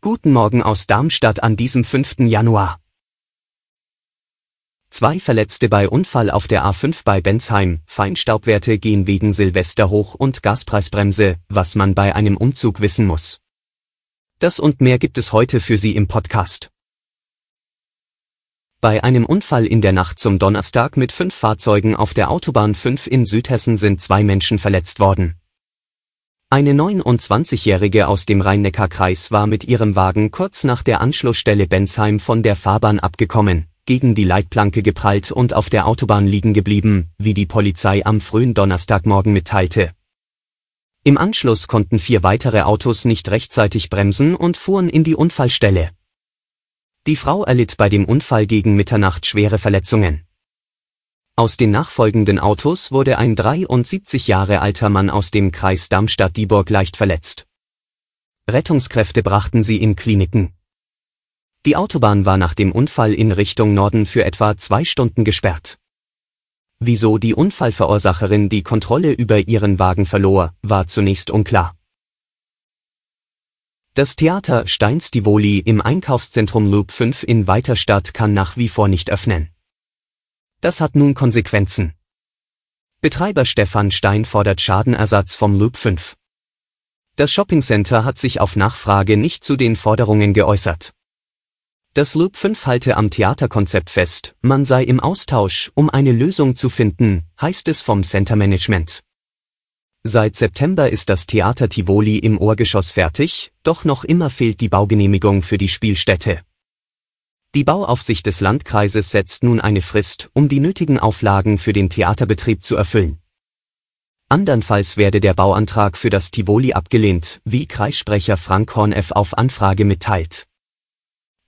Guten Morgen aus Darmstadt an diesem 5. Januar. Zwei Verletzte bei Unfall auf der A5 bei Bensheim, Feinstaubwerte gehen wegen Silvester hoch und Gaspreisbremse, was man bei einem Umzug wissen muss. Das und mehr gibt es heute für Sie im Podcast. Bei einem Unfall in der Nacht zum Donnerstag mit fünf Fahrzeugen auf der Autobahn 5 in Südhessen sind zwei Menschen verletzt worden. Eine 29-Jährige aus dem Rhein-Neckar-Kreis war mit ihrem Wagen kurz nach der Anschlussstelle Bensheim von der Fahrbahn abgekommen, gegen die Leitplanke geprallt und auf der Autobahn liegen geblieben, wie die Polizei am frühen Donnerstagmorgen mitteilte. Im Anschluss konnten vier weitere Autos nicht rechtzeitig bremsen und fuhren in die Unfallstelle. Die Frau erlitt bei dem Unfall gegen Mitternacht schwere Verletzungen. Aus den nachfolgenden Autos wurde ein 73 Jahre alter Mann aus dem Kreis Darmstadt-Dieburg leicht verletzt. Rettungskräfte brachten sie in Kliniken. Die Autobahn war nach dem Unfall in Richtung Norden für etwa zwei Stunden gesperrt. Wieso die Unfallverursacherin die Kontrolle über ihren Wagen verlor, war zunächst unklar. Das Theater Steins Tivoli im Einkaufszentrum Loop 5 in Weiterstadt kann nach wie vor nicht öffnen. Das hat nun Konsequenzen. Betreiber Stefan Stein fordert Schadenersatz vom Loop 5. Das Shoppingcenter hat sich auf Nachfrage nicht zu den Forderungen geäußert. Das Loop 5 halte am Theaterkonzept fest, man sei im Austausch, um eine Lösung zu finden, heißt es vom Center Management. Seit September ist das Theater Tivoli im Ohrgeschoss fertig, doch noch immer fehlt die Baugenehmigung für die Spielstätte. Die Bauaufsicht des Landkreises setzt nun eine Frist, um die nötigen Auflagen für den Theaterbetrieb zu erfüllen. Andernfalls werde der Bauantrag für das Tivoli abgelehnt, wie Kreissprecher Frank Horneff auf Anfrage mitteilt.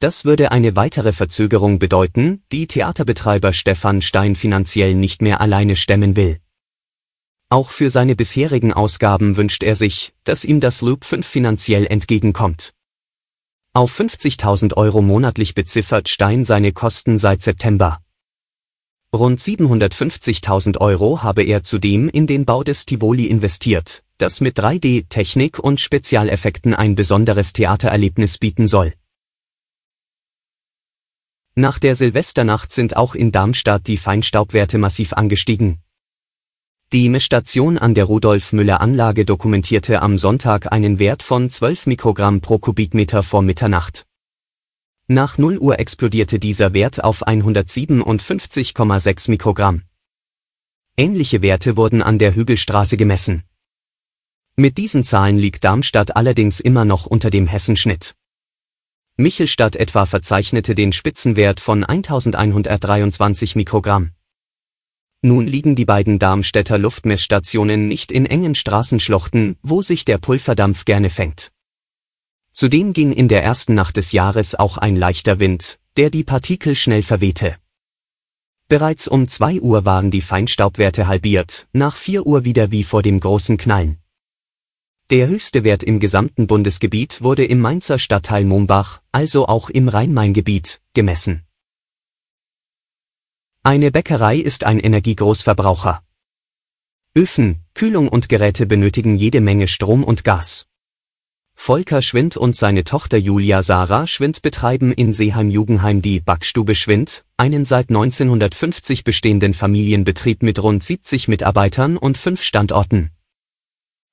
Das würde eine weitere Verzögerung bedeuten, die Theaterbetreiber Stefan Stein finanziell nicht mehr alleine stemmen will. Auch für seine bisherigen Ausgaben wünscht er sich, dass ihm das Loop 5 finanziell entgegenkommt. Auf 50.000 Euro monatlich beziffert Stein seine Kosten seit September. Rund 750.000 Euro habe er zudem in den Bau des Tivoli investiert, das mit 3D-Technik und Spezialeffekten ein besonderes Theatererlebnis bieten soll. Nach der Silvesternacht sind auch in Darmstadt die Feinstaubwerte massiv angestiegen. Die Messstation an der Rudolf-Müller-Anlage dokumentierte am Sonntag einen Wert von 12 Mikrogramm pro Kubikmeter vor Mitternacht. Nach 0 Uhr explodierte dieser Wert auf 157,6 Mikrogramm. Ähnliche Werte wurden an der Hügelstraße gemessen. Mit diesen Zahlen liegt Darmstadt allerdings immer noch unter dem Hessenschnitt. Michelstadt etwa verzeichnete den Spitzenwert von 1123 Mikrogramm. Nun liegen die beiden Darmstädter Luftmessstationen nicht in engen Straßenschluchten, wo sich der Pulverdampf gerne fängt. Zudem ging in der ersten Nacht des Jahres auch ein leichter Wind, der die Partikel schnell verwehte. Bereits um 2 Uhr waren die Feinstaubwerte halbiert, nach 4 Uhr wieder wie vor dem großen Knallen. Der höchste Wert im gesamten Bundesgebiet wurde im Mainzer Stadtteil Mombach, also auch im Rhein-Main-Gebiet, gemessen. Eine Bäckerei ist ein Energiegroßverbraucher. Öfen, Kühlung und Geräte benötigen jede Menge Strom und Gas. Volker Schwind und seine Tochter Julia Sarah Schwind betreiben in Seeheim-Jugenheim die Backstube Schwind, einen seit 1950 bestehenden Familienbetrieb mit rund 70 Mitarbeitern und fünf Standorten.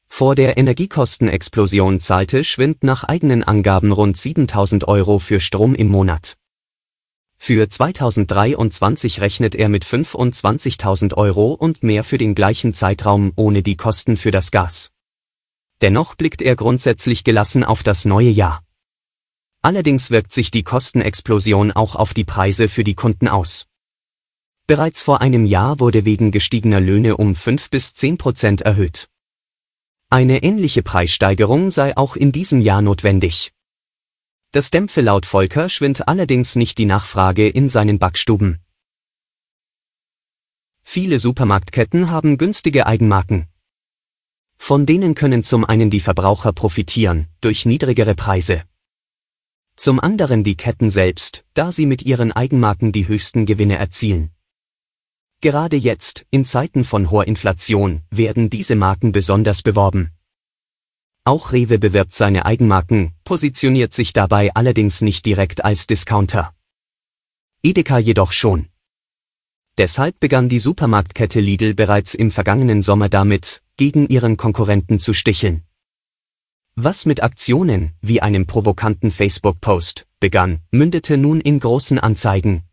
Vor der Energiekostenexplosion zahlte Schwind nach eigenen Angaben rund 7000 Euro für Strom im Monat. Für 2023 rechnet er mit 25.000 Euro und mehr für den gleichen Zeitraum ohne die Kosten für das Gas. Dennoch blickt er grundsätzlich gelassen auf das neue Jahr. Allerdings wirkt sich die Kostenexplosion auch auf die Preise für die Kunden aus. Bereits vor einem Jahr wurde wegen gestiegener Löhne um 5 bis 10 Prozent erhöht. Eine ähnliche Preissteigerung sei auch in diesem Jahr notwendig. Das dämpfe laut Volker Schwind allerdings nicht die Nachfrage in seinen Backstuben. Viele Supermarktketten haben günstige Eigenmarken. Von denen können zum einen die Verbraucher profitieren, durch niedrigere Preise. Zum anderen die Ketten selbst, da sie mit ihren Eigenmarken die höchsten Gewinne erzielen. Gerade jetzt, in Zeiten von hoher Inflation, werden diese Marken besonders beworben. Auch Rewe bewirbt seine Eigenmarken, positioniert sich dabei allerdings nicht direkt als Discounter. Edeka jedoch schon. Deshalb begann die Supermarktkette Lidl bereits im vergangenen Sommer damit, gegen ihren Konkurrenten zu sticheln. Was mit Aktionen, wie einem provokanten Facebook-Post, begann, mündete nun in großen Anzeigen,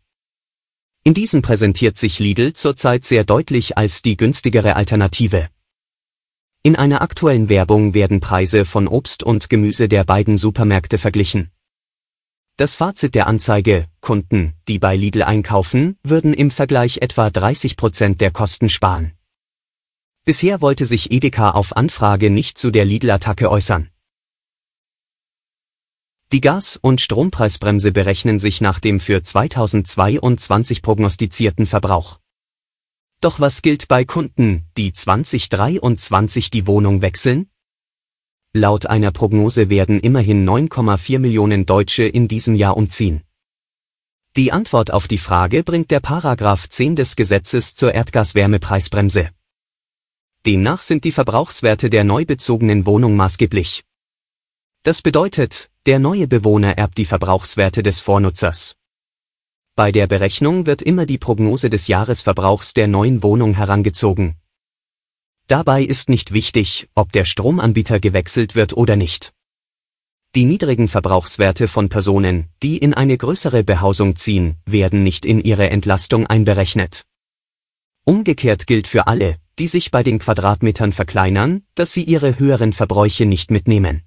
in diesen präsentiert sich Lidl zurzeit sehr deutlich als die günstigere Alternative. In einer aktuellen Werbung werden Preise von Obst und Gemüse der beiden Supermärkte verglichen. Das Fazit der Anzeige, Kunden, die bei Lidl einkaufen, würden im Vergleich etwa 30 Prozent der Kosten sparen. Bisher wollte sich Edeka auf Anfrage nicht zu der Lidl-Attacke äußern. Die Gas- und Strompreisbremse berechnen sich nach dem für 2022 prognostizierten Verbrauch. Doch was gilt bei Kunden, die 2023 die Wohnung wechseln? Laut einer Prognose werden immerhin 9,4 Millionen Deutsche in diesem Jahr umziehen. Die Antwort auf die Frage bringt der Paragraph 10 des Gesetzes zur Erdgaswärmepreisbremse. Demnach sind die Verbrauchswerte der neu bezogenen Wohnung maßgeblich. Das bedeutet, der neue Bewohner erbt die Verbrauchswerte des Vornutzers. Bei der Berechnung wird immer die Prognose des Jahresverbrauchs der neuen Wohnung herangezogen. Dabei ist nicht wichtig, ob der Stromanbieter gewechselt wird oder nicht. Die niedrigen Verbrauchswerte von Personen, die in eine größere Behausung ziehen, werden nicht in ihre Entlastung einberechnet. Umgekehrt gilt für alle, die sich bei den Quadratmetern verkleinern, dass sie ihre höheren Verbräuche nicht mitnehmen.